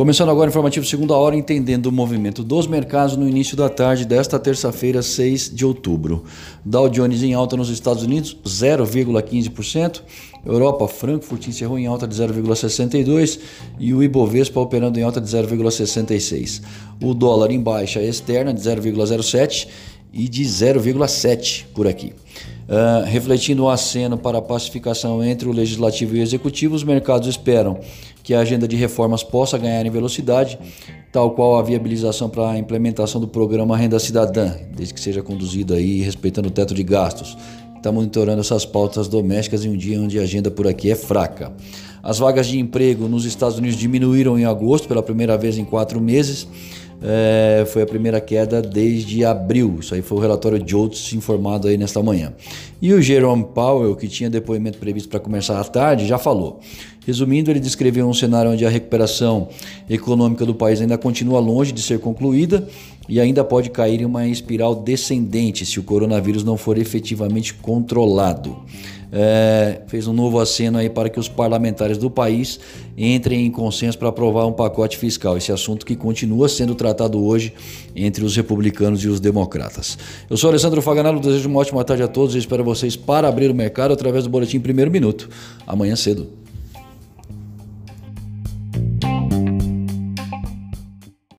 Começando agora o informativo segunda hora, entendendo o movimento dos mercados no início da tarde desta terça-feira, 6 de outubro. Dow Jones em alta nos Estados Unidos, 0,15%. Europa, Frankfurt encerrou em alta de 0,62% e o Ibovespa operando em alta de 0,66%. O dólar em baixa externa de 0,07% e de 0,7% por aqui. Uh, refletindo o aceno para a pacificação entre o legislativo e o executivo, os mercados esperam que a agenda de reformas possa ganhar em velocidade, tal qual a viabilização para a implementação do programa Renda Cidadã, desde que seja conduzido aí respeitando o teto de gastos. Está monitorando essas pautas domésticas em um dia onde a agenda por aqui é fraca. As vagas de emprego nos Estados Unidos diminuíram em agosto pela primeira vez em quatro meses é, foi a primeira queda desde abril. Isso aí foi o relatório de Oates informado aí nesta manhã. E o Jerome Powell, que tinha depoimento previsto para começar à tarde, já falou. Resumindo, ele descreveu um cenário onde a recuperação econômica do país ainda continua longe de ser concluída e ainda pode cair em uma espiral descendente se o coronavírus não for efetivamente controlado é, fez um novo aceno aí para que os parlamentares do país entrem em consenso para aprovar um pacote fiscal. Esse assunto que continua sendo tratado hoje entre os republicanos e os democratas. Eu sou Alessandro Faganello, desejo uma ótima tarde a todos e espero vocês para abrir o mercado através do boletim Primeiro Minuto, amanhã cedo.